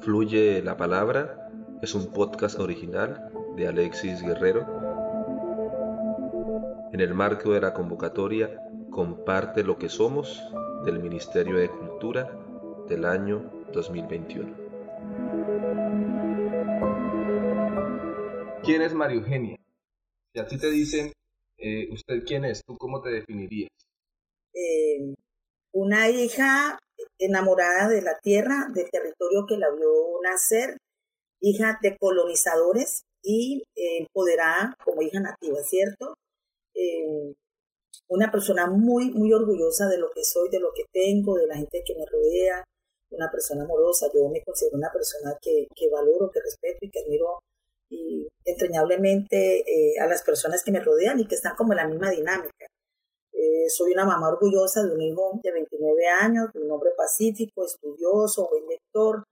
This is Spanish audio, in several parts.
Fluye la palabra es un podcast original de Alexis Guerrero. En el marco de la convocatoria Comparte lo que somos del Ministerio de Cultura del año 2021. ¿Quién es María Eugenia? Si a ti te dicen, eh, ¿usted quién es? ¿Tú cómo te definirías? Eh, una hija enamorada de la tierra, del territorio que la vio nacer, hija de colonizadores y eh, empoderada como hija nativa, ¿cierto? Eh, una persona muy, muy orgullosa de lo que soy, de lo que tengo, de la gente que me rodea, una persona amorosa. Yo me considero una persona que, que valoro, que respeto y que admiro y entrañablemente eh, a las personas que me rodean y que están como en la misma dinámica. Soy una mamá orgullosa de un hijo de 29 años, de un hombre pacífico, estudioso, buen lector,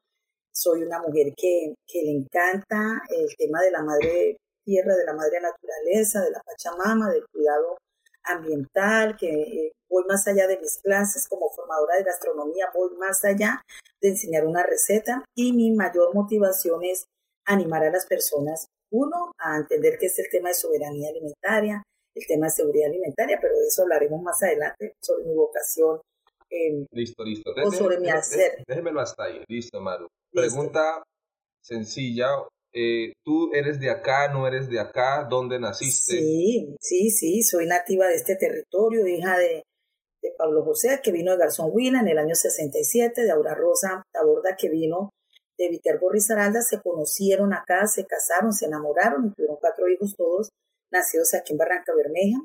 soy una mujer que, que le encanta el tema de la madre tierra, de la madre naturaleza, de la Pachamama, del cuidado ambiental, que eh, voy más allá de mis clases como formadora de gastronomía, voy más allá de enseñar una receta. Y mi mayor motivación es animar a las personas, uno, a entender que es el tema de soberanía alimentaria, el tema de seguridad alimentaria, pero de eso hablaremos más adelante sobre mi vocación. Eh, listo, listo. o sobre mi hacer. Déjemelo hasta ahí. Listo, Maru. Pregunta sencilla. Eh, ¿Tú eres de acá, no eres de acá? ¿Dónde naciste? Sí, sí, sí, soy nativa de este territorio, hija de, de Pablo José, que vino de Garzón Huila en el año 67, de Aura Rosa Taborda, que vino de Viterbo Rizaralda, se conocieron acá, se casaron, se enamoraron y tuvieron cuatro hijos todos nacidos aquí en Barranca Bermeja.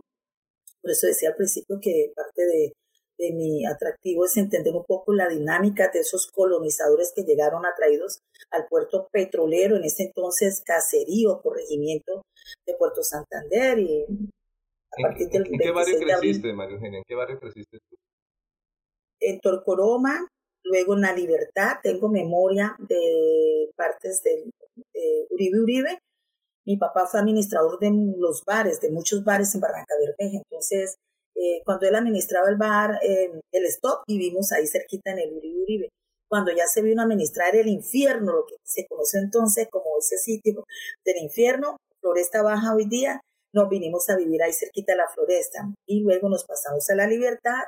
Por eso decía al principio que parte de, de mi atractivo es entender un poco la dinámica de esos colonizadores que llegaron atraídos al puerto petrolero, en ese entonces caserío, corregimiento de Puerto Santander. Y a partir del ¿En, qué barrio creciste, María Eugenia? ¿En qué barrio creciste tú? En Torcoroma, luego en La Libertad, tengo memoria de partes de, Uribe Uribe. Mi papá fue administrador de los bares, de muchos bares en Barranca Bermeja, entonces eh, cuando él administraba el bar, eh, el stop, vivimos ahí cerquita en el Uribe Uribe. Cuando ya se vino a administrar el infierno, lo que se conoció entonces como ese sitio del infierno, Floresta Baja hoy día, nos vinimos a vivir ahí cerquita de la Floresta. Y luego nos pasamos a La Libertad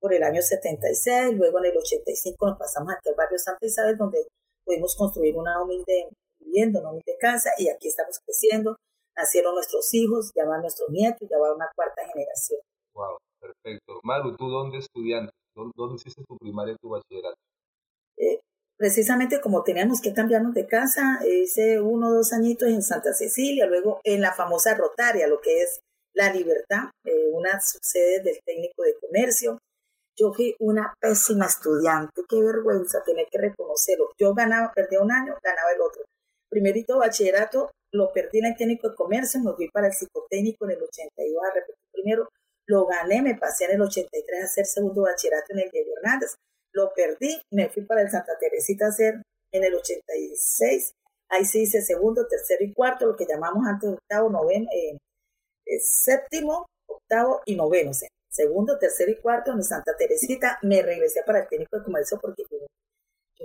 por el año 76, luego en el 85 nos pasamos al barrio Santa Isabel, donde pudimos construir una humilde vivienda, una humilde casa, y aquí estamos creciendo. Nacieron nuestros hijos, ya van nuestros nietos, ya va una cuarta generación. Wow, perfecto. Maru, ¿tú dónde estudiaste? ¿Dónde, hiciste tu primaria y tu bachillerato? Eh, precisamente como teníamos que cambiarnos de casa, hice uno o dos añitos en Santa Cecilia, luego en la famosa Rotaria, lo que es La Libertad, eh, una sede del técnico de comercio. Yo fui una pésima estudiante, qué vergüenza tener que reconocerlo. Yo ganaba, perdía un año, ganaba el otro. Primerito bachillerato, lo perdí en el técnico de comercio, me fui para el psicotécnico en el 82 a primero lo gané, me pasé en el 83 a hacer segundo bachillerato en el Diego Hernández. Lo perdí, me fui para el Santa Teresita a hacer en el 86. Ahí sí hice segundo, tercero y cuarto, lo que llamamos antes octavo, noveno, eh, eh, séptimo, octavo y noveno. O sea, segundo, tercero y cuarto en Santa Teresita. Me regresé para el técnico de comercio porque yo,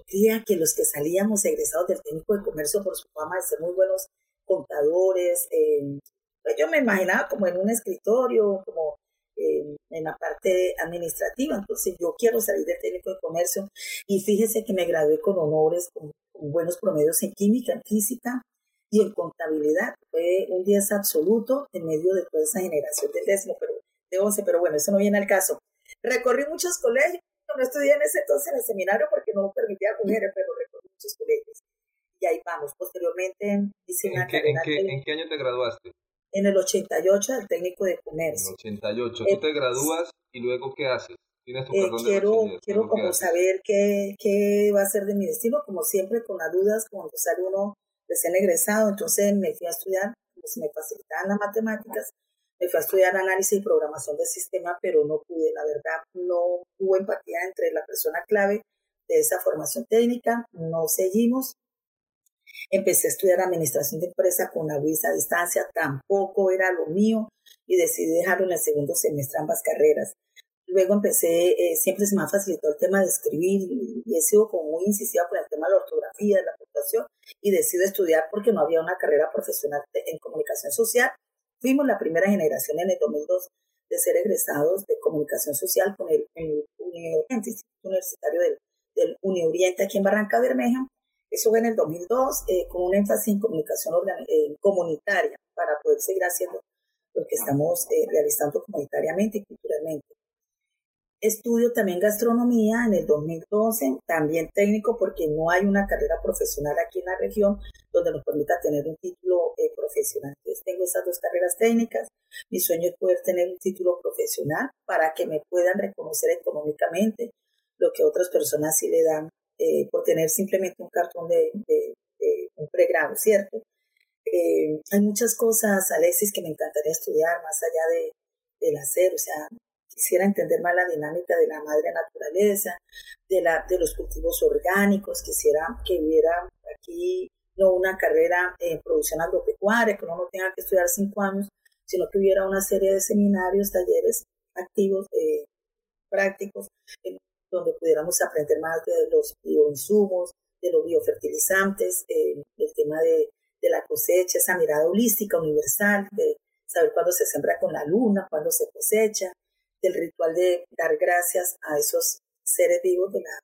creía que los que salíamos egresados del técnico de comercio por su fama de ser muy buenos contadores, eh, pues yo me imaginaba como en un escritorio, como en la parte administrativa. Entonces yo quiero salir de técnico de comercio y fíjese que me gradué con honores, con, buenos promedios en química, en física y en contabilidad. Fue un 10 absoluto en medio de toda esa generación del décimo, pero de 11, pero bueno, eso no viene al caso. Recorrí muchos colegios, no estudié en ese entonces en el seminario porque no permitía mujeres, pero recorrí muchos colegios. Y ahí vamos. Posteriormente hice una ¿En qué, ¿en qué, ¿En qué año te graduaste? en el 88 del técnico de comercio. En el 88, tú te gradúas y luego ¿qué haces? ¿Tienes tu eh, quiero quiero como saber qué, qué va a ser de mi destino, como siempre con las dudas, cuando sale uno recién egresado, entonces me fui a estudiar, si me facilitaban las matemáticas, me fui a estudiar análisis y programación del sistema, pero no pude, la verdad, no hubo empatía entre la persona clave de esa formación técnica, no seguimos, Empecé a estudiar administración de empresa con la visa a distancia, tampoco era lo mío y decidí dejarlo en el segundo semestre ambas carreras. Luego empecé, eh, siempre se me ha facilitado el tema de escribir y, he sido como muy incisiva por el tema de la ortografía, de la puntuación y decido estudiar porque no había una carrera profesional en comunicación social. Fuimos la primera generación en el 2002 de ser egresados de comunicación social con el, el, Instituto Universitario del, del Unioriente aquí en Barranca Bermeja. Eso fue en el 2002 eh, con un énfasis en comunicación eh, comunitaria para poder seguir haciendo lo que estamos eh, realizando comunitariamente y culturalmente. Estudio también gastronomía en el 2012, también técnico porque no hay una carrera profesional aquí en la región donde nos permita tener un título profesional. Entonces tengo esas dos carreras técnicas. Mi sueño es poder tener un título profesional para que me puedan reconocer económicamente lo que otras personas sí le dan eh, por tener simplemente un cartón de, un pregrado, ¿cierto? Eh, hay muchas cosas, Alexis, que me encantaría estudiar más allá de, del hacer, o sea, quisiera entender más la dinámica de la madre naturaleza, de, la, de los cultivos orgánicos, quisiera que hubiera aquí no una carrera en producción agropecuaria, que uno no tenga que estudiar cinco años, sino que hubiera una serie de seminarios, talleres activos, eh, prácticos, donde pudiéramos aprender más de los bioinsumos, de los biofertilizantes, eh, el tema de, de, la cosecha, esa mirada holística, universal, de saber cuándo se siembra con la luna, cuándo se cosecha, del ritual de dar gracias a esos seres vivos de la,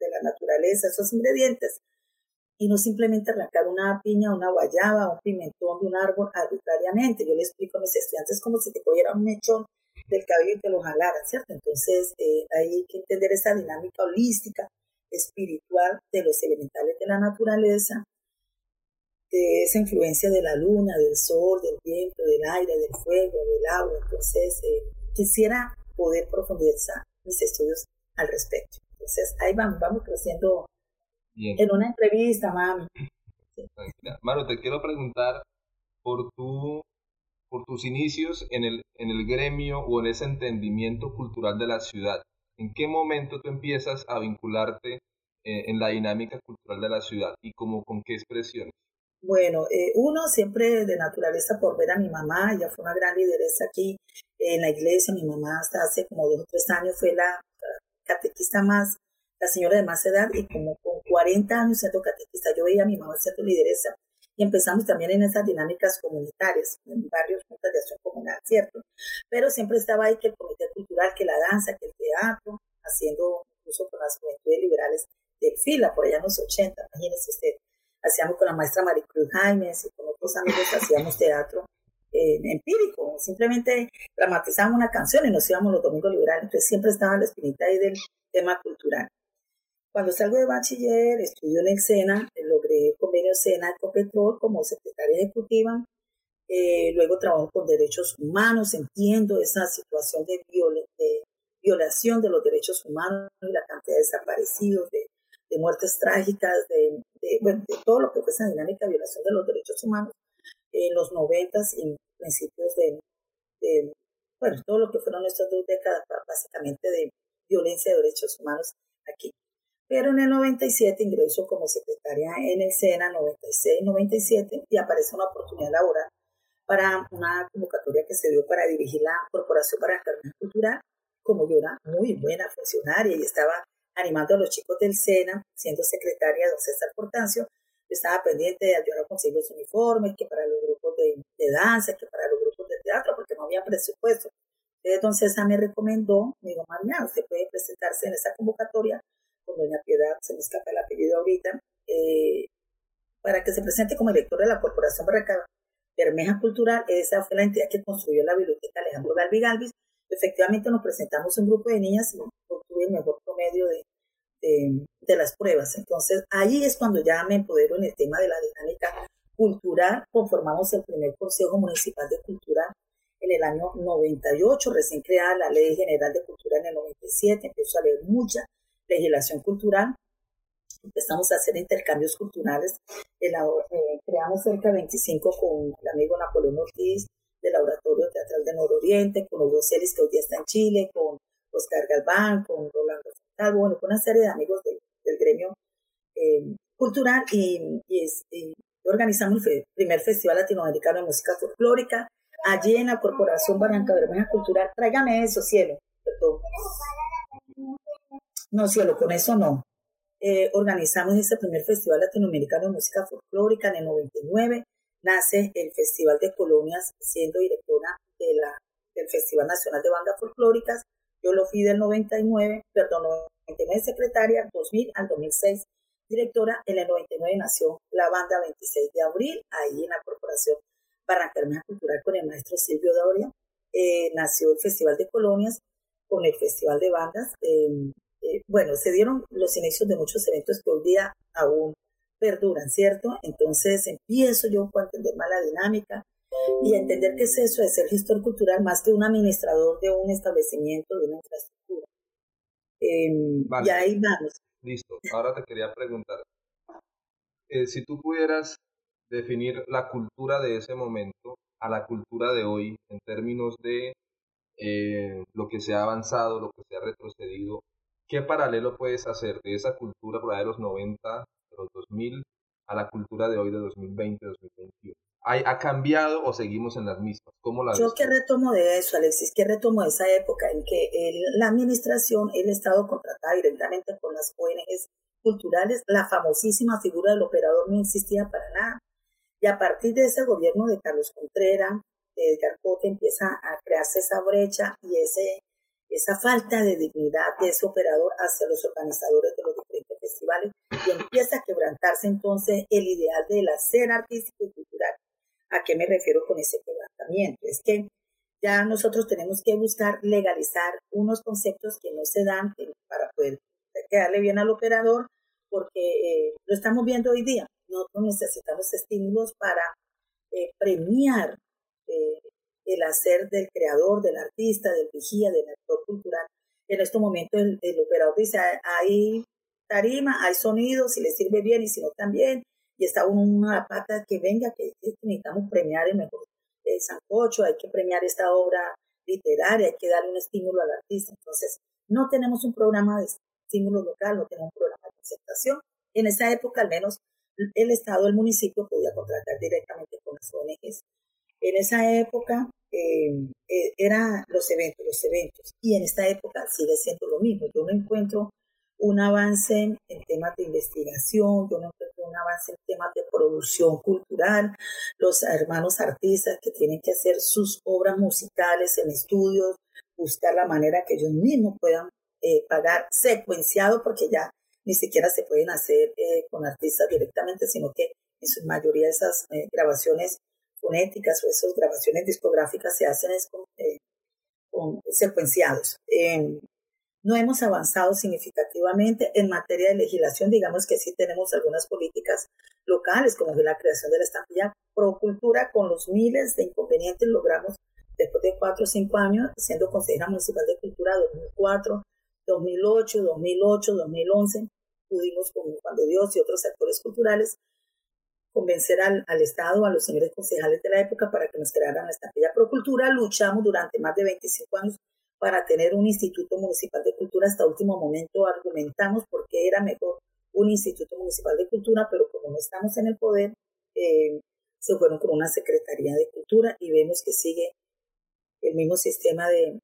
de la naturaleza, esos ingredientes, y no simplemente arrancar una piña, una guayaba, un pimentón de un árbol arbitrariamente. Yo le explico a mis estudiantes como si te cogiera un mechón del cabello y te lo jalara, ¿cierto? Entonces eh, hay que entender esta dinámica holística, espiritual de los elementales de la naturaleza, de esa influencia de la luna, del sol, del viento, del aire, del fuego, del agua. Entonces, eh, quisiera poder profundizar mis estudios al respecto. Entonces, ahí vamos, vamos creciendo en una entrevista, mami. Maro, te quiero preguntar por tu por tus inicios en el, en el gremio o en ese entendimiento cultural de la ciudad. ¿En qué momento tú empiezas a vincularte eh, en la dinámica cultural de la ciudad y como con qué expresiones? Bueno, eh, uno siempre de naturaleza por ver a mi mamá, ella fue una gran lideresa aquí en la iglesia, mi mamá hasta hace como dos o tres años fue la catequista más, la señora de más edad y como con 40 años siendo catequista, yo veía a mi mamá siendo lideresa y empezamos también en esas dinámicas comunitarias, en varios juntas de acción comunal, ¿cierto? Pero siempre estaba ahí que el comité cultural, que la danza, que el teatro, haciendo incluso con las juventudes liberales del FILA, por allá en los 80, imagínese usted. Hacíamos con la maestra Maricruz Jaimes y con otros amigos, hacíamos teatro eh, empírico, simplemente dramatizábamos una canción y nos íbamos los domingos liberales, entonces siempre estaba la espinita ahí del tema cultural. Cuando salgo de bachiller, estudio en el SENA, logré el convenio SENA Ecopetrol como secretaria ejecutiva. Eh, luego trabajo con derechos humanos, entiendo esa situación de, violación de los derechos humanos y la cantidad de desaparecidos, de, muertes trágicas, de, todo lo que fue esa dinámica de violación de los derechos humanos en los noventas y principios de, bueno, todo lo que fueron estas dos décadas básicamente de violencia de derechos humanos aquí. Pero en el 97 ingreso como secretaria en el SENA 96-97 y aparece una oportunidad laboral para una convocatoria que se dio para dirigir la Corporación para la Cultural. Como yo era muy buena funcionaria y estaba animando a los chicos del SENA, siendo secretaria de don César Portancio, yo estaba pendiente de ayudar a conseguir los uniformes, que para los grupos de, danza, que para los grupos de teatro, porque no había presupuesto. Entonces César me recomendó, me dijo, María, usted puede presentarse en esa convocatoria con doña Piedad, se me escapa el apellido ahorita, eh, para que se presente como director de la Corporación Barraca Bermeja Cultural. Esa fue la entidad que construyó la biblioteca Alejandro Galvi Galvis. Efectivamente nos presentamos un grupo de niñas y obtuve el mejor promedio de, de, las pruebas. Entonces ahí es cuando ya me empodero en el tema de la dinámica cultural. Conformamos el primer Consejo Municipal de Cultura en el año 98, recién creada la Ley General de Cultura en el 97, empezó a leer mucha legislación cultural. Empezamos a hacer intercambios culturales. Eh, creamos cerca de 25 con el amigo Napoleón Ortiz del Laboratorio Teatral de Nororiente, con Hugo Celis, que hoy día está en Chile, con Oscar Galván, con Rolando Fontalvo, bueno, con una serie de amigos del, gremio eh, cultural y, organizamos el primer Festival Latinoamericano de Música Folclórica allí en la Corporación Barranca Bermeja Cultural. Tráigame eso, cielo. No, cielo, con eso no. Eh, organizamos ese primer Festival Latinoamericano de Música Folclórica en el 99. Nace el Festival de Colonias, siendo directora de la, del Festival Nacional de Bandas Folclóricas. Yo lo fui del 99, perdón, 99 secretaria, 2000 al 2006 directora. En el 99 nació la banda 26 de abril, ahí en la Corporación Barranca Cultural con el maestro Silvio Doria. Eh, nació el Festival de Colonias con el Festival de Bandas. Em, eh, bueno, se dieron los inicios de muchos eventos que hoy día aún perduran, ¿cierto? Entonces empiezo yo a entender más la dinámica y a entender qué es eso de ser gestor cultural más que un administrador de un establecimiento, de una infraestructura. Em, y ahí vamos. Listo, ahora te quería preguntar, eh, si tú pudieras definir la cultura de ese momento a la cultura de hoy en términos de eh, lo que se ha avanzado, lo que se ha retrocedido, ¿qué paralelo puedes hacer de esa cultura por ahí de los 90, de los 2000, a la cultura de hoy de 2020, 2021? ¿Ha cambiado o seguimos en las mismas? ¿Cómo la Yo que retomo de eso, Alexis, que retomo de esa época en que la administración, el Estado contrataba directamente con las ONGs culturales, la famosísima figura del operador no existía para nada. Y a partir de ese gobierno de Carlos Contreras, de Edgar Cote, empieza a crearse esa brecha y ese, esa falta de dignidad de ese operador hacia los organizadores de los diferentes festivales y empieza a quebrantarse entonces el ideal del hacer artístico y cultural ¿A qué me refiero con ese quebrantamiento? Es que ya nosotros tenemos que buscar legalizar unos conceptos que no se dan para poder quedarle bien al operador, porque eh, lo estamos viendo hoy día. Nosotros necesitamos estímulos para eh, premiar eh, el hacer del creador, del artista, del vigía, del actor cultural. En este momento el, operador dice, hay tarima, hay sonido, si le sirve bien y si no también, y está una pata que venga, que, necesitamos premiar el mejor eh, sancocho, hay que premiar esta obra literaria, hay que darle un estímulo al artista. Entonces, no tenemos un programa de estímulo local, no tenemos un programa de concertación. En esa época, al menos, el Estado, el municipio podía contratar directamente con las ONGs. En esa época eh, eh, eran los eventos, los eventos. Y en esta época sigue siendo lo mismo. Yo no encuentro un avance en temas de investigación, yo no encuentro un avance en temas de producción cultural, los hermanos artistas que tienen que hacer sus obras musicales en estudios, buscar la manera que ellos mismos puedan eh, pagar secuenciado, porque ya ni siquiera se pueden hacer eh, con artistas directamente, sino que en su mayoría esas eh, grabaciones fonéticas o esas grabaciones discográficas se hacen con, con secuenciados. No hemos avanzado significativamente en materia de legislación. Digamos que sí tenemos algunas políticas locales, como la creación de la estampilla pro cultura, con los miles de inconvenientes logramos después de cuatro o cinco años, siendo consejera municipal de cultura 2004, 2008, 2008, 2011, pudimos con Juan de Dios y otros actores culturales convencer al, al, Estado, a los señores concejales de la época para que nos crearan la estampilla pro cultura. Luchamos durante más de 25 años para tener un instituto municipal de cultura. Hasta último momento argumentamos por qué era mejor un instituto municipal de cultura, pero como no estamos en el poder, eh, se fueron con una secretaría de cultura y vemos que sigue el mismo sistema de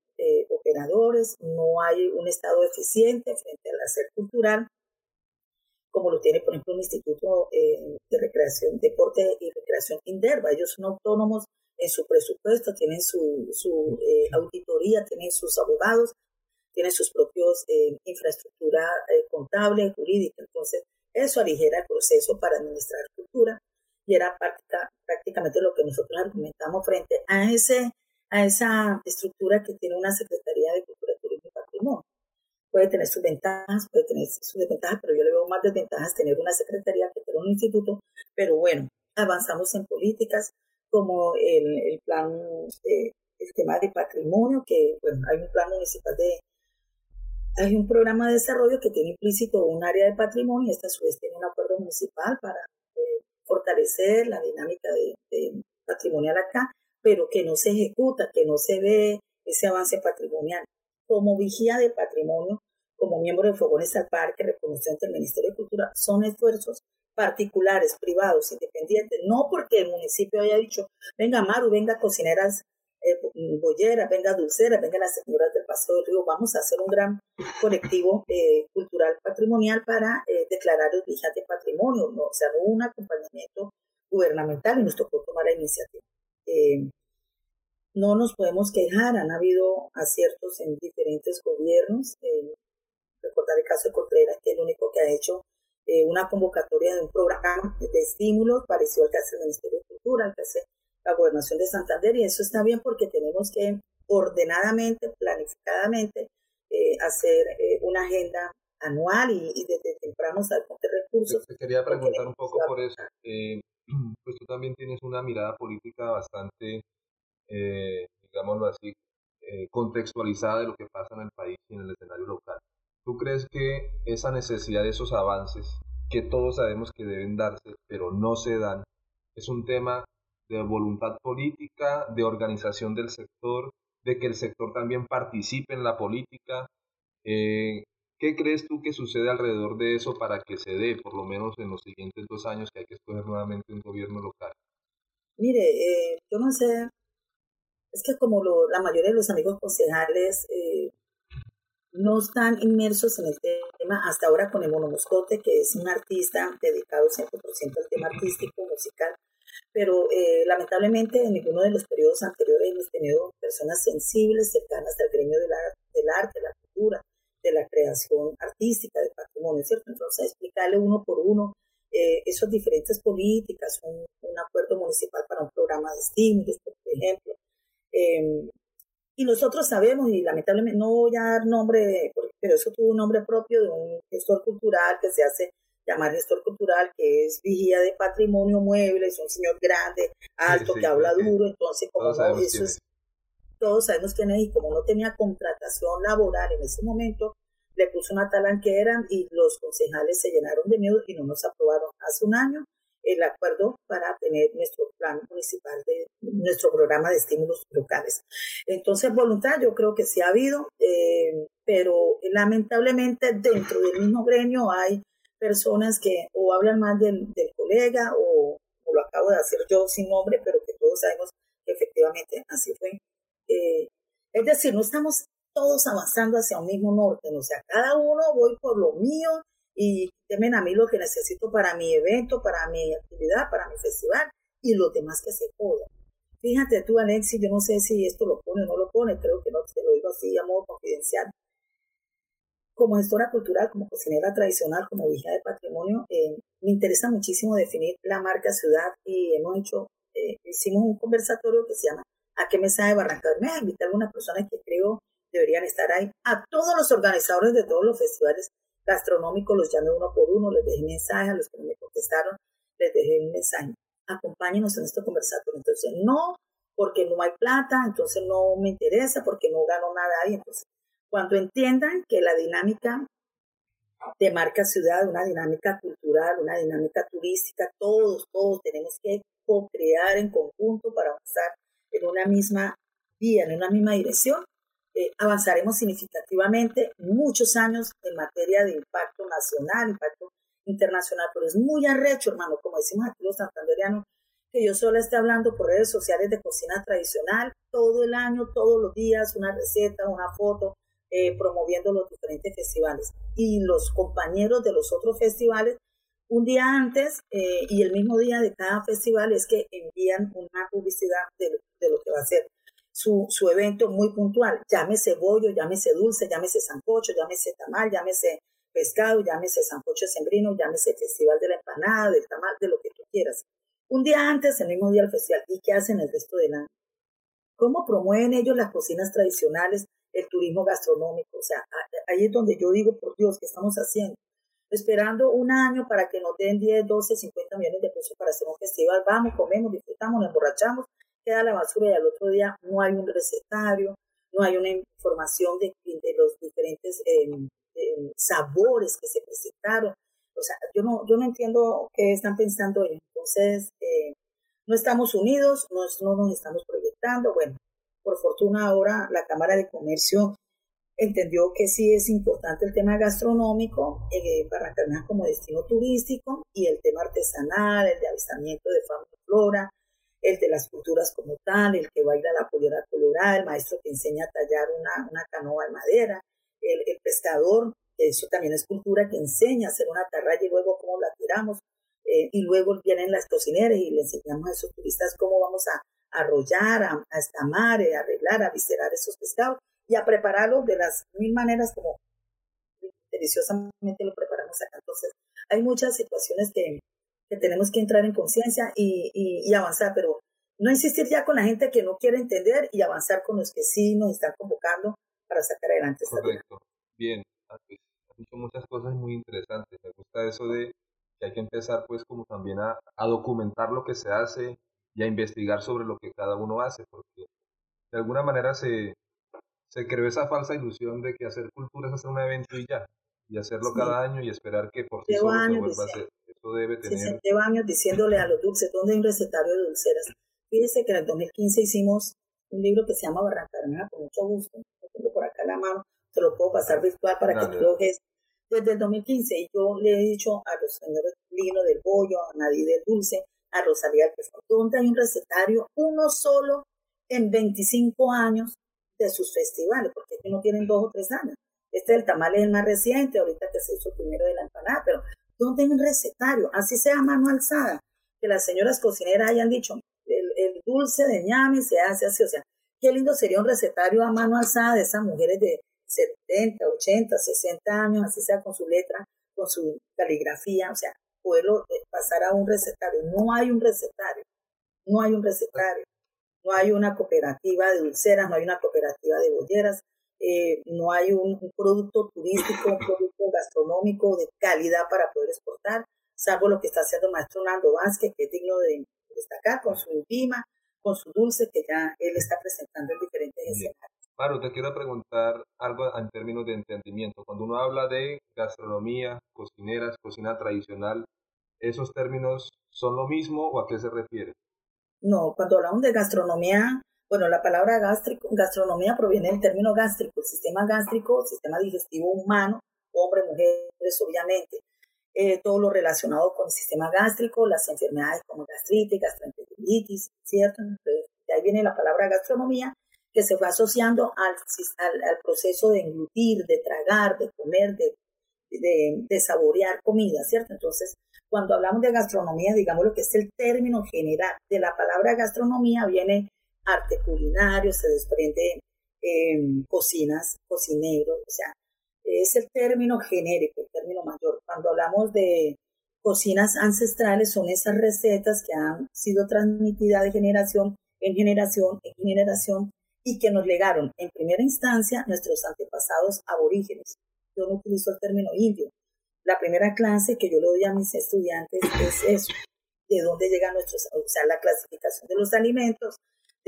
operadores, no hay un estado eficiente frente al hacer cultural, como lo tiene, por ejemplo, un instituto eh, de recreación, deporte y recreación Inderva. Ellos son autónomos en su presupuesto, tienen su, su eh, auditoría, tienen sus abogados, tienen sus propios eh, infraestructura eh, contable, jurídica. Entonces, eso aligera el proceso para administrar cultura y era prácticamente lo que nosotros argumentamos frente a, ese, a esa estructura que tiene una Secretaría de Cultura, Turismo y Patrimonio. Puede tener sus ventajas, puede tener sus desventajas, pero yo le veo más desventajas tener una secretaría que tener un instituto. Pero bueno, avanzamos en políticas, como el, el plan, eh, el tema de patrimonio, que bueno, hay un plan municipal de, hay un programa de desarrollo que tiene implícito un área de patrimonio y esta a su vez tiene un acuerdo municipal para eh, fortalecer la dinámica de, de, patrimonial acá, pero que no se ejecuta, que no se ve ese avance patrimonial. Como vigía de patrimonio, como miembro de Fogones al Parque, reconocido ante el Ministerio de Cultura, son esfuerzos particulares, privados, independientes, no porque el municipio haya dicho, venga Maru, venga cocineras eh, bolleras, venga dulceras, venga las señoras del Paso del Río. Vamos a hacer un gran colectivo eh, cultural patrimonial para eh, declarar el vigente patrimonio, o sea, no un acompañamiento gubernamental y nos tocó tomar la iniciativa. Eh, no nos podemos quejar, han habido aciertos en diferentes gobiernos. recordar el caso de Contreras, que es el único que ha hecho una convocatoria de un programa de estímulos parecido al que hace el Ministerio de Cultura, al que hace la Gobernación de Santander, y eso está bien porque tenemos que ordenadamente, planificadamente, eh, hacer eh, una agenda anual y, desde temprano sacar recursos. Te quería preguntar un poco por eso. Eh, pues tú también tienes una mirada política bastante, digámoslo así, contextualizada de lo que pasa en el país y en el escenario local. ¿Tú crees que esa necesidad de esos avances, que todos sabemos que deben darse, pero no se dan, es un tema de voluntad política, de organización del sector, de que el sector también participe en la política. Eh, ¿Qué crees tú que sucede alrededor de eso para que se dé, por lo menos en los siguientes dos años que hay que escoger nuevamente un gobierno local? Mire, eh, yo no sé, es que como la mayoría de los amigos concejales eh, no están inmersos en el tema hasta ahora con el Mono Moscote, que es un artista dedicado 100% al tema artístico, musical, pero eh, lamentablemente en ninguno de los periodos anteriores hemos tenido personas sensibles, cercanas al gremio del, del arte, de la cultura, de la creación artística, del patrimonio, ¿cierto? Entonces, explicarle uno por uno eh, esas diferentes políticas, un, acuerdo municipal para un programa de estímulos, por ejemplo. Eh, y nosotros sabemos, y lamentablemente no voy a dar nombre, pero eso tuvo un nombre propio de un gestor cultural que se hace llamar gestor cultural, que es vigía de patrimonio mueble, es un señor grande, alto, que habla duro, entonces como todos no, eso es, todos sabemos quién es, y como no tenía contratación laboral en ese momento, le puso una talanquera y los concejales se llenaron de miedo y no nos aprobaron hace un año el acuerdo para tener nuestro plan municipal de nuestro programa de estímulos locales. Entonces, voluntad yo creo que sí ha habido, eh, pero lamentablemente dentro del mismo gremio hay personas que o hablan más del, colega o, lo acabo de hacer yo sin nombre, pero que todos sabemos que efectivamente así fue. Eh, es decir, no estamos todos avanzando hacia un mismo norte, o sea, cada uno voy por lo mío y temen a mí lo que necesito para mi evento, para mi actividad, para mi festival y los demás que se jodan. Fíjate tú, Alexis, yo no sé si esto lo pone o no lo pone, creo que no te lo digo así a modo confidencial, como gestora cultural, como cocinera tradicional, como hija de patrimonio, eh, me interesa muchísimo definir la marca ciudad y hemos hecho, eh, hicimos un conversatorio que se llama ¿A qué me sabe Barranca Bermeja? Invité a algunas personas que creo deberían estar ahí. A todos los organizadores de todos los festivales gastronómicos los llamé uno por uno, les dejé mensaje, a los que me contestaron les dejé un mensaje. Acompáñenos en este conversatorio. Entonces, no porque no hay plata, entonces no me interesa, porque no gano nada ahí. Entonces, cuando entiendan que la dinámica de marca ciudad, una dinámica cultural, una dinámica turística, todos, todos tenemos que co-crear en conjunto para avanzar en una misma vía, en una misma dirección, eh, avanzaremos significativamente muchos años en materia de impacto nacional, impacto internacional, pero es muy arrecho, hermano, como decimos aquí los santanderianos, que yo solo esté hablando por redes sociales de cocina tradicional todo el año, todos los días, una receta, una foto, eh, promoviendo los diferentes festivales. Y los compañeros de los otros festivales, un día antes eh, y el mismo día de cada festival es que envían una publicidad de, lo que va a ser su, su, evento muy puntual. Llámese bollo, llámese dulce, llámese sancocho, llámese tamal, llámese pescado, llámese sancocho sembrino, llámese festival de la empanada, del tamal, de lo que tú quieras. Un día antes, el mismo día del festival. ¿Y qué hacen el resto del año? ¿Cómo promueven ellos las cocinas tradicionales el turismo gastronómico. O sea, ahí es donde yo digo, por Dios, ¿qué estamos haciendo? Esperando un año para que nos den 10, 12, 50 millones de pesos para hacer un festival. Vamos, comemos, disfrutamos, nos emborrachamos, queda la basura y al otro día no hay un recetario, no hay una información de, los diferentes em, em, sabores que se presentaron. O sea, yo no, yo no entiendo qué están pensando. Entonces, eh, no estamos unidos, no, no nos estamos proyectando. Bueno, por fortuna ahora la Cámara de Comercio entendió que sí es importante el tema gastronómico eh, para como destino turístico y el tema artesanal, el de avistamiento de fauna y flora, el de las culturas como tal, el que baila la pollera colorada, el maestro que enseña a tallar una, una canoa de madera, el, el pescador, eso también es cultura, que enseña a hacer una atarraya y luego cómo la tiramos. Eh, y luego vienen las cocineras y le enseñamos a esos turistas cómo vamos a arrollar, a, a estamar, a arreglar, a viscerar esos pescados y a prepararlos de las mil maneras como deliciosamente lo preparamos acá. Entonces, hay muchas situaciones que, que tenemos que entrar en conciencia y, y, avanzar, pero no insistir ya con la gente que no quiere entender y avanzar con los que sí nos están convocando para sacar adelante esta Correcto. Bien, has dicho muchas cosas muy interesantes. Me gusta eso de que hay que empezar pues como también a, a documentar lo que se hace y a investigar sobre lo que cada uno hace, porque de alguna manera se, se creó esa falsa ilusión de que hacer cultura es hacer un evento y ya, y hacerlo cada año y esperar que por sí solo se vuelva a hacer. Debe tener... Sí, lleva años diciéndole a los dulces, ¿dónde hay un recetario de dulceras? Fíjese que en el 2015 hicimos un libro que se llama Barranca con mucho gusto, lo tengo por acá la mano, te lo puedo pasar virtual para que tú lo veas. Desde el 2015 y yo le he dicho a los señores Lino del Bollo, a Nadie del Dulce, a Rosalía del Pescado, ¿dónde hay un recetario, uno solo en 25 años de sus festivales, porque no tienen dos o tres años. Este del tamal es el más reciente, ahorita que se hizo primero de la empanada, pero ¿dónde hay un recetario? Así sea mano alzada, que las señoras cocineras hayan dicho, el, el dulce de ñame se hace así, o sea, qué lindo sería un recetario a mano alzada de esas mujeres de 70, 80, 60 años, así sea con su letra, con su caligrafía, o sea, poderlo eh, pasar a un recetario. No hay un recetario, no hay un recetario no hay una cooperativa de dulceras, no hay una cooperativa de bolleras, eh, no hay un, producto turístico, un producto gastronómico de calidad para poder exportar, salvo lo que está haciendo el maestro Nando Vázquez, que es digno de destacar con su pima, con su dulce que ya él está presentando en diferentes escenarios. Maru, te quiero preguntar algo en términos de entendimiento. Cuando uno habla de gastronomía, cocineras, cocina tradicional, ¿esos términos son lo mismo o a qué se refiere? No, cuando hablamos de gastronomía, bueno, la palabra gástrico, gastronomía proviene del término gástrico, el sistema gástrico, sistema digestivo humano, hombre, mujeres, obviamente. Eh, todo lo relacionado con el sistema gástrico, las enfermedades como gastritis, gastroenteritis, ¿cierto? Entonces, de ahí viene la palabra gastronomía, que se va asociando al, al, proceso de englutir, de tragar, de comer, de, de saborear comida, ¿cierto? Entonces, cuando hablamos de gastronomía, digamos lo que es el término general. De la palabra gastronomía viene arte culinario, se desprende em, cocinas, cocinero, o sea, es el término genérico, el término mayor. Cuando hablamos de cocinas ancestrales, son esas recetas que han sido transmitidas de generación en generación en generación y que nos legaron en primera instancia nuestros antepasados aborígenes. Yo no utilizo el término indio, la primera clase que yo le doy a mis estudiantes es eso, de dónde llegan nuestros, o sea, la clasificación de los alimentos,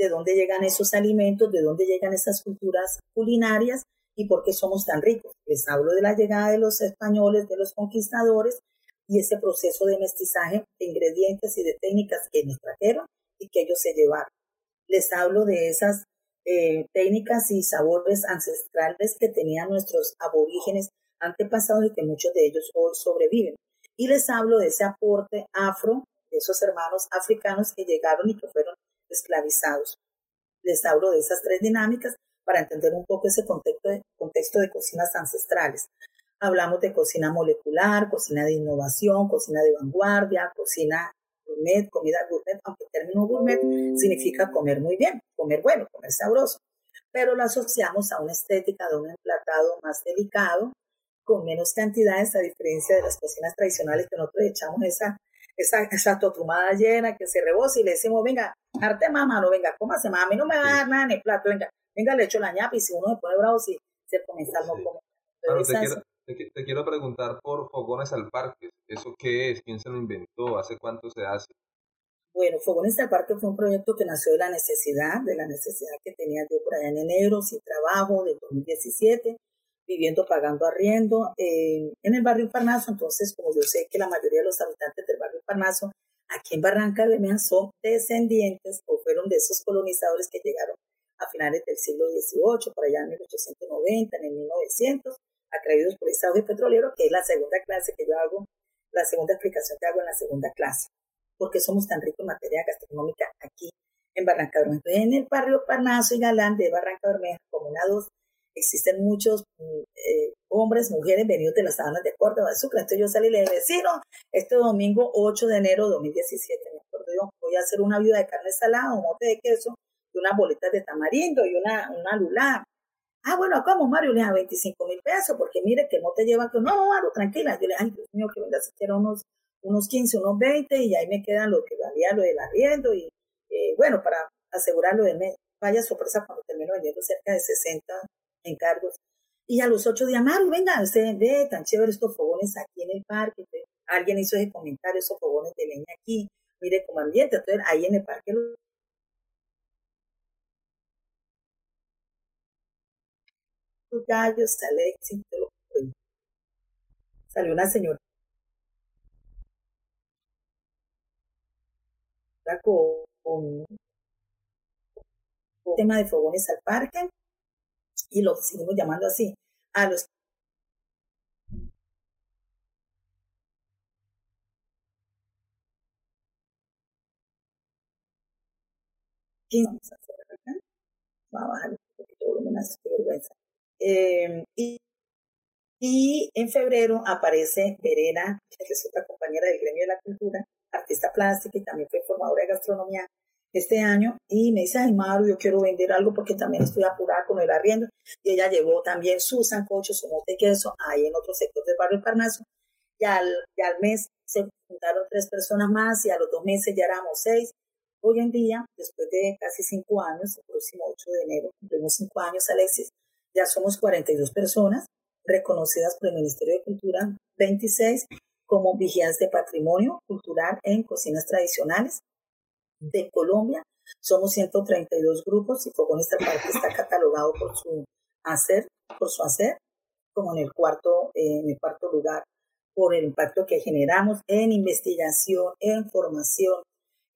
de dónde llegan esos alimentos, de dónde llegan esas culturas culinarias y por qué somos tan ricos. Les hablo de la llegada de los españoles, de los conquistadores y ese proceso de mestizaje de ingredientes y de técnicas que nos trajeron y que ellos se llevaron. Les hablo de esas eh, técnicas y sabores ancestrales que tenían nuestros aborígenes antepasados y que muchos de ellos hoy sobreviven. Y les hablo de ese aporte afro, de esos hermanos africanos que llegaron y que fueron esclavizados. Les hablo de esas tres dinámicas para entender un poco ese contexto de, contexto de cocinas ancestrales. Hablamos de cocina molecular, cocina de innovación, cocina de vanguardia, cocina gourmet, comida gourmet, aunque el término gourmet significa comer muy bien, comer bueno, comer sabroso, pero lo asociamos a una estética de un emplatado más delicado, con menos cantidades, a diferencia de las cocinas tradicionales que nosotros echamos esa, esa, esa totumada llena que se rebosa y le decimos, venga, arte mamá, no venga, cómase más, a mí no me va a dar nada en el plato, venga, venga, le echo la ñapa y si uno se pone bravo, si se comienza a no comer. te, quiero, preguntar por Fogones al Parque, ¿eso qué es? ¿Quién se lo inventó? ¿Hace cuánto se hace? Bueno, Fogones al Parque fue un proyecto que nació de la necesidad, de la necesidad que tenía yo por allá en enero, sin trabajo, del 2017 viviendo pagando arriendo eh, en el barrio Parnaso. Entonces, como yo sé que la mayoría de los habitantes del barrio Parnaso aquí en Barranca Bermeja son descendientes o fueron de esos colonizadores que llegaron a finales del siglo XVIII, por allá en 1890, en el 1900, atraídos por ese auge petrolero, que es la segunda clase que yo hago, la segunda explicación que hago en la segunda clase. porque somos tan ricos en materia gastronómica aquí en Barranca Bermeja. En el barrio Parnaso y Galán de Barranca Bermeja, Comuna 2, existen muchos eh, hombres, mujeres venidos de las sabanas de Córdoba, de Sucre. Entonces yo salí y le dije, este domingo 8 de enero de 2017, me acuerdo yo, voy a hacer una viuda de carne salada, un mote de queso y unas bolitas de tamarindo y una, una lula. Ah, bueno, ¿cómo, Mario? Le dije, 25 mil pesos, porque mire que no te lleva, que no, no, Mario, tranquila. Yo le dije, ay, Dios mío, que venga a hacer unos, unos 15, unos 20, y ahí me quedan lo que valía lo del arriendo, y eh, bueno, para asegurarlo de mes. Vaya sorpresa cuando termino vendiendo cerca de 60 encargos. Y a los ocho días, Mario, venga, usted ve tan chévere estos fogones aquí en el parque. Alguien hizo ese comentario, esos fogones de leña aquí, mire como ambiente. Entonces, ahí en el parque gallos, sale Salió una señora con, un tema de fogones al parque y lo seguimos llamando así. A los Vamos a hacer acá. Vamos a bajar un poquito de volumen, qué vergüenza. Eh, y, y, en febrero aparece Verena, que es otra compañera del gremio de la cultura, artista plástica y también fue formadora de gastronomía este año y me dice, ay Maru, yo quiero vender algo porque también estoy apurada con el arriendo. Y ella llevó también su sancocho, su mote queso, ahí en otro sector del barrio Parnaso. Y al, y al mes se juntaron tres personas más y a los dos meses ya éramos seis. Hoy en día, después de casi cinco años, el próximo 8 de enero, cumplimos cinco años, Alexis, ya somos 42 personas reconocidas por el Ministerio de Cultura, 26 como vigías de patrimonio cultural en cocinas tradicionales de Colombia. Somos 132 grupos y del Parque está catalogado por su hacer, por su hacer, como en el cuarto, en el cuarto lugar, por el impacto que generamos en investigación, en formación,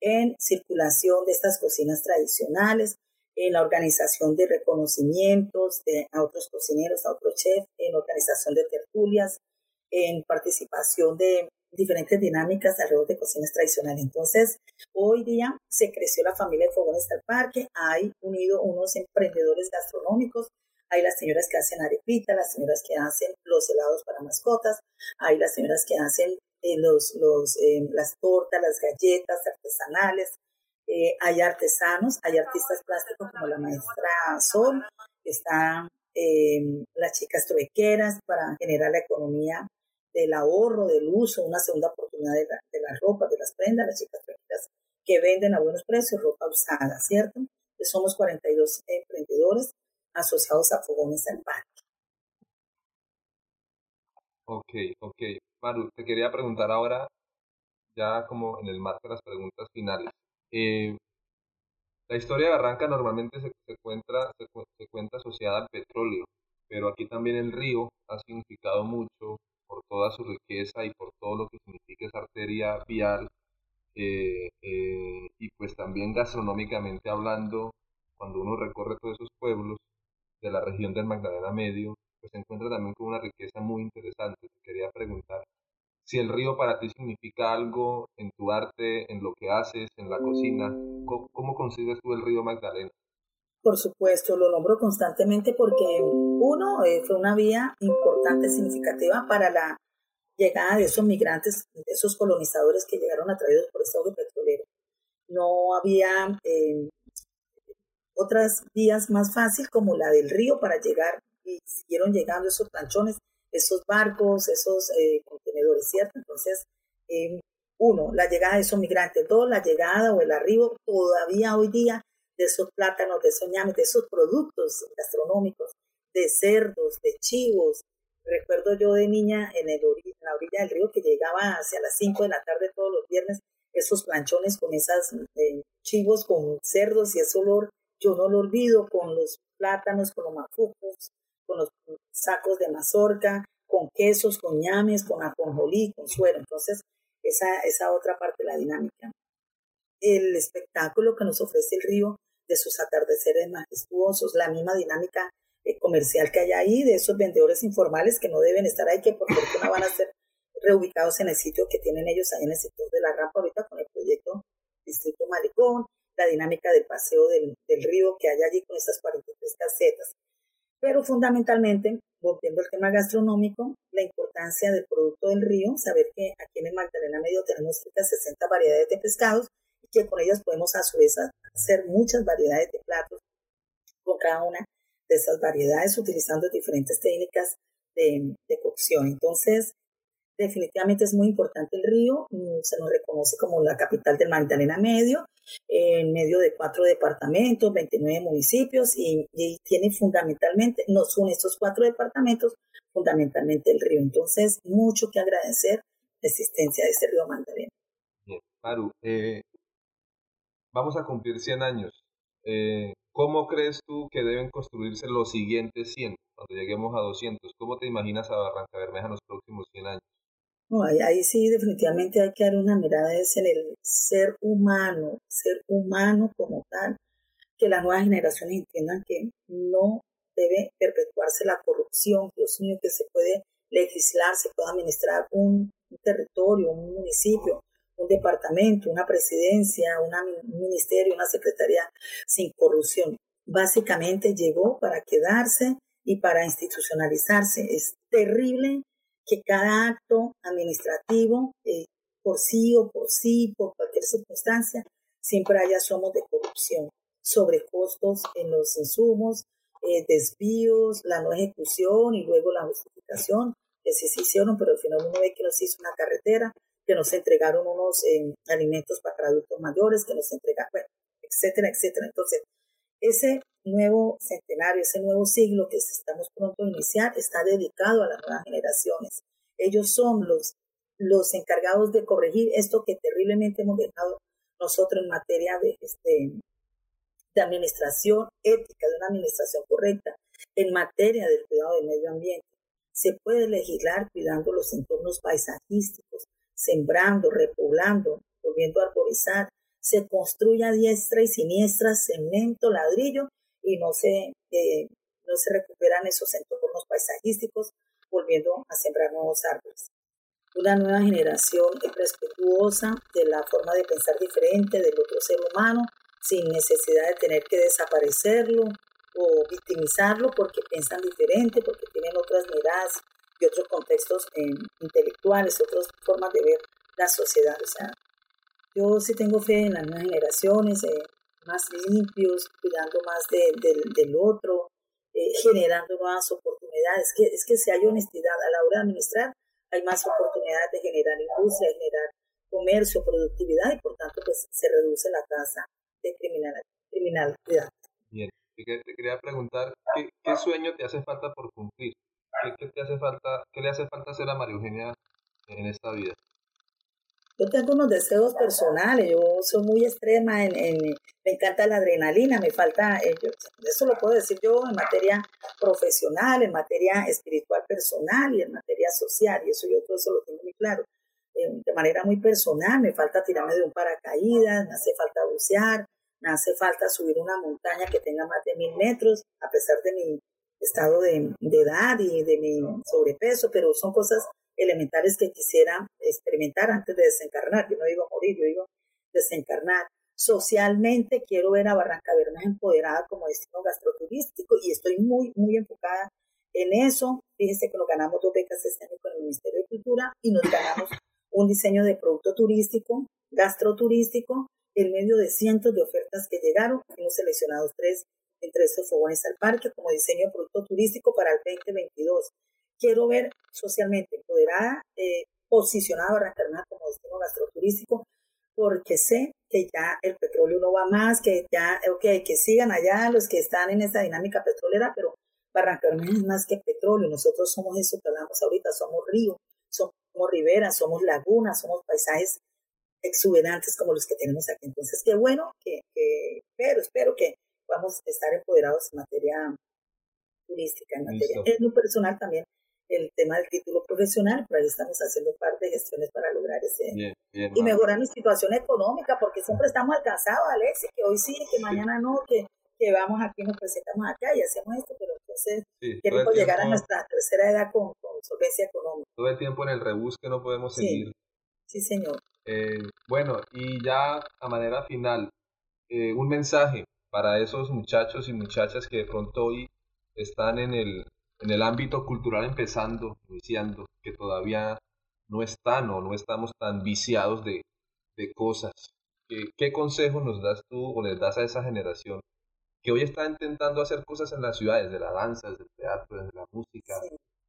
en circulación de estas cocinas tradicionales, en la organización de reconocimientos de, a otros cocineros, a otros chefs, en organización de tertulias, en participación de diferentes dinámicas alrededor de cocinas tradicionales. Entonces, hoy día se creció la familia de Fogones del Parque, hay unido unos emprendedores gastronómicos, hay las señoras que hacen arepita, las señoras que hacen los helados para mascotas, hay las señoras que hacen eh, los, eh, las tortas, las galletas artesanales, eh, hay artesanos, hay artistas plásticos como la maestra Sol, están las chicas truequeras para generar la economía del ahorro, del uso, una segunda oportunidad de la, ropa, de las prendas, las chicas truequeras que venden a buenos precios ropa usada, ¿cierto? somos 42 emprendedores asociados a Fogones al Parque. Ok, ok. Maru, te quería preguntar ahora, ya como en el marco de las preguntas finales, eh, la historia de Barranca normalmente se, se, se, cuenta asociada al petróleo, pero aquí también el río ha significado mucho riqueza y por todo lo que significa esa arteria vial eh, eh, y pues también gastronómicamente hablando, cuando uno recorre todos esos pueblos de la región del Magdalena Medio, pues se encuentra también con una riqueza muy interesante. Te quería preguntar si el río para ti significa algo en tu arte, en lo que haces, en la cocina, ¿cómo, concibes tú el río Magdalena? Por supuesto, lo nombro constantemente porque uno eh, fue una vía importante, significativa para la llegada de esos migrantes, de esos colonizadores que llegaron atraídos por ese auge petrolero. No había eh, otras vías más fáciles como la del río para llegar y siguieron llegando esos planchones esos barcos, esos eh, contenedores, ¿cierto? Entonces, eh, uno, la llegada de esos migrantes, dos, la llegada o el arribo todavía hoy día de esos plátanos, de esos ñames, de esos productos gastronómicos, de cerdos, de chivos. Recuerdo yo de niña en, el, la orilla del río que llegaba hacia las 5 de la tarde todos los viernes esos planchones con esas eh, chivos, con cerdos y ese olor, yo no lo olvido, con los plátanos, con los mafucos, con los sacos de mazorca, con quesos, con ñames, con ajonjolí, con suero. Entonces, esa, esa otra parte de la dinámica. El espectáculo que nos ofrece el río, de sus atardeceres majestuosos, la misma dinámica comercial que hay ahí, de esos vendedores informales que no deben estar ahí, que por fortuna van a ser reubicados en el sitio que tienen ellos ahí en el sector de la rampa ahorita con el proyecto distrito Malecón, la dinámica del paseo del, del río que hay allí con estas 43 casetas. Pero fundamentalmente, volviendo al tema gastronómico, la importancia del producto del río, saber que aquí en el Magdalena Medio tenemos cerca de 60 variedades de pescados y que con ellas podemos a su vez hacer muchas variedades de platos con cada una de esas variedades utilizando diferentes técnicas de, cocción. Entonces, definitivamente es muy importante el río, mm, se nos reconoce como la capital del Magdalena Medio, en medio de cuatro departamentos, 29 municipios y, tiene fundamentalmente, nos une estos cuatro departamentos, fundamentalmente el río. Entonces, mucho que agradecer la existencia de este río Magdalena. Eh, vamos a cumplir 100 años. Eh, ¿Cómo crees tú que deben construirse los siguientes 100, cuando lleguemos a 200? ¿Cómo te imaginas a Barranca Bermeja en los próximos 100 años? No, ahí, sí definitivamente hay que dar una mirada es en el ser humano, ser humano como tal, que las nuevas generaciones entiendan que no debe perpetuarse la corrupción, Dios mío, que se puede legislar, se puede administrar un, territorio, un municipio, un departamento, una presidencia, un ministerio, una secretaría sin corrupción. Básicamente llegó para quedarse y para institucionalizarse. Es terrible que cada acto administrativo, eh, por sí o por sí, por cualquier circunstancia, siempre haya somos de corrupción, sobrecostos en los insumos, eh, desvíos, la no ejecución y luego la justificación, que sí se hicieron, pero al final uno ve que nos hizo una carretera, que nos entregaron unos eh, alimentos para adultos mayores, que nos entregaron, bueno, etcétera, etcétera. Entonces, ese nuevo centenario, ese nuevo siglo que estamos pronto a iniciar, está dedicado a las nuevas generaciones. Ellos son los, los encargados de corregir esto que terriblemente hemos dejado nosotros en materia de, este, de administración ética, de una administración correcta, en materia del cuidado del medio ambiente. Se puede legislar cuidando los entornos paisajísticos, sembrando, repoblando, volviendo a arborizar, se construye a diestra y siniestra cemento, ladrillo y no se, eh, no se recuperan esos entornos paisajísticos volviendo a sembrar nuevos árboles. Una nueva generación respetuosa de la forma de pensar diferente del otro ser humano sin necesidad de tener que desaparecerlo o victimizarlo porque piensan diferente, porque tienen otras miradas y otros contextos eh, intelectuales, otras formas de ver la sociedad. O sea, yo sí tengo fe en las nuevas generaciones, eh, más limpios, cuidando más del otro, eh, generando nuevas oportunidades. Que, es que si hay honestidad a la hora de administrar, hay más oportunidades de generar industria, de generar comercio, productividad y por tanto pues se reduce la tasa de criminalidad. Bien, te quería preguntar, ¿qué, sueño te hace falta por cumplir? ¿Qué, te hace falta, ¿Qué le hace falta hacer a María Eugenia en esta vida? Yo tengo unos deseos personales, yo soy muy extrema, en, en me encanta la adrenalina, me falta, eh, eso lo puedo decir yo en materia profesional, en materia espiritual personal y en materia social, y eso yo todo eso lo tengo muy claro. De manera muy personal, me falta tirarme de un paracaídas, me hace falta bucear, me hace falta subir una montaña que tenga más de mil metros, a pesar de mi estado de, de edad y de mi sobrepeso, pero son cosas elementales que quisiera experimentar antes de desencarnar. Yo no digo morir, yo digo desencarnar. Socialmente quiero ver a Barranca Bermeja empoderada como destino gastroturístico y estoy muy, muy enfocada en eso. Fíjense que nos ganamos dos becas este con el Ministerio de Cultura y nos ganamos un diseño de producto turístico, gastroturístico, en medio de cientos de ofertas que llegaron. Hemos seleccionado tres entre estos fogones al parque como diseño de producto turístico para el 2022 quiero ver socialmente empoderada, eh, posicionada Barranca como destino gastroturístico, porque sé que ya el petróleo no va más, que ya, ok, que sigan allá los que están en esa dinámica petrolera, pero Barranca es más que petróleo, nosotros somos eso que hablamos ahorita, somos río, somos riberas, somos lagunas, somos paisajes exuberantes como los que tenemos aquí. Entonces, qué bueno que, que pero espero que vamos a estar empoderados en materia turística, en materia, en lo personal también el tema del título profesional, pero ahí estamos haciendo parte de gestiones para lograr ese y mejorar mi situación económica, porque siempre estamos alcanzados, Alex, que hoy sí, que mañana no, que, que vamos aquí, nos presentamos acá y hacemos esto, pero entonces queremos llegar a nuestra tercera edad con, con, solvencia económica. Todo el tiempo en el rebus que no podemos seguir. Sí, señor. Eh, bueno, y ya a manera final, eh, un mensaje para esos muchachos y muchachas que de pronto hoy están en el, en el ámbito cultural empezando, iniciando, que todavía no están o no estamos tan viciados de, de cosas. ¿Qué, ¿Qué consejos nos das tú o les das a esa generación que hoy está intentando hacer cosas en las ciudades, desde la danza, desde el teatro, desde la música,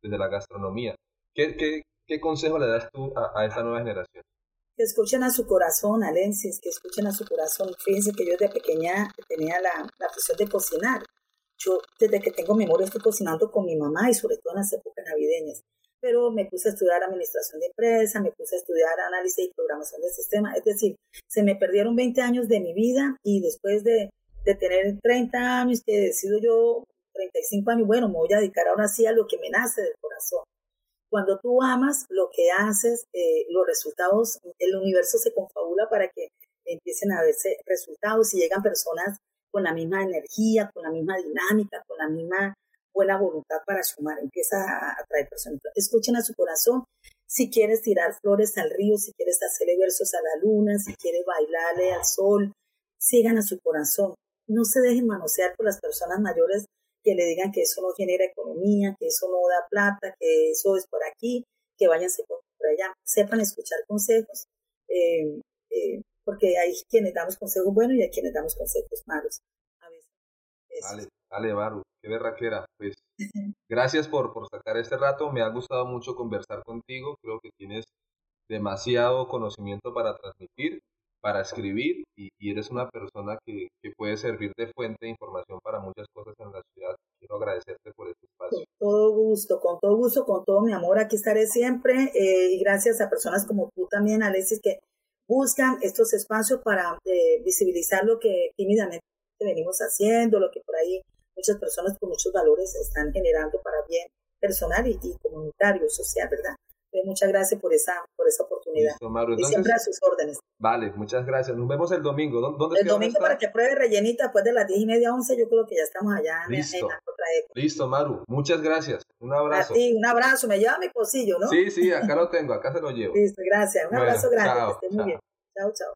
desde la gastronomía? ¿Qué, qué, qué consejo le das tú a, a esta nueva generación? Que escuchen a su corazón, Alensis, que escuchen a su corazón. Fíjense que yo desde pequeña tenía la, la afición de cocinar. Yo desde que tengo memoria estoy cocinando con mi mamá y sobre todo en las épocas navideñas. Pero me puse a estudiar administración de empresa, me puse a estudiar análisis y programación de sistema. Es decir, se me perdieron 20 años de mi vida y después de, de tener 30 años que decido yo, 35 años, bueno, me voy a dedicar ahora sí a lo que me nace del corazón cuando tú amas lo que haces, eh, los resultados, el universo se confabula para que empiecen a verse resultados y llegan personas con la misma energía, con la misma dinámica, con la misma buena voluntad para sumar, empieza a atraer personas. Escuchen a su corazón. Si quieres tirar flores al río, si quieres hacerle versos a la luna, si quieres bailarle al sol, sigan a su corazón. No se dejen manosear por las personas mayores que le digan que eso no genera economía, que eso no da plata, que eso es por aquí, que váyanse por allá. Sepan escuchar consejos, eh, eh, porque hay quienes damos consejos buenos y hay quienes damos consejos malos. A veces. Vale, vale, Baru, qué berraquera. Pues gracias por, por sacar este rato. Me ha gustado mucho conversar contigo. Creo que tienes demasiado conocimiento para transmitir para escribir y, eres una persona que, que, puede servir de fuente de información para muchas cosas en la ciudad. Quiero agradecerte por este espacio. Con todo gusto, con todo gusto, con todo mi amor, aquí estaré siempre eh, y gracias a personas como tú también, Alexis, que buscan estos espacios para eh, visibilizar lo que tímidamente venimos haciendo, lo que por ahí muchas personas con muchos valores están generando para bien personal y, y comunitario, social, ¿verdad? muchas gracias por esa, por esa oportunidad. Listo, Maru, y siempre a sus órdenes. Vale, muchas gracias. Nos vemos el domingo. ¿Dónde el domingo para que pruebe rellenita después de las 10 y media, 11. Yo creo que ya estamos allá Listo. en, la otra Listo, Maru. Muchas gracias. Un abrazo. A un abrazo. Me lleva mi pocillo, ¿no? Sí, sí, acá lo tengo. Acá se lo llevo. Listo, gracias. Un abrazo grande. Chao, muy bien. Chao, chao.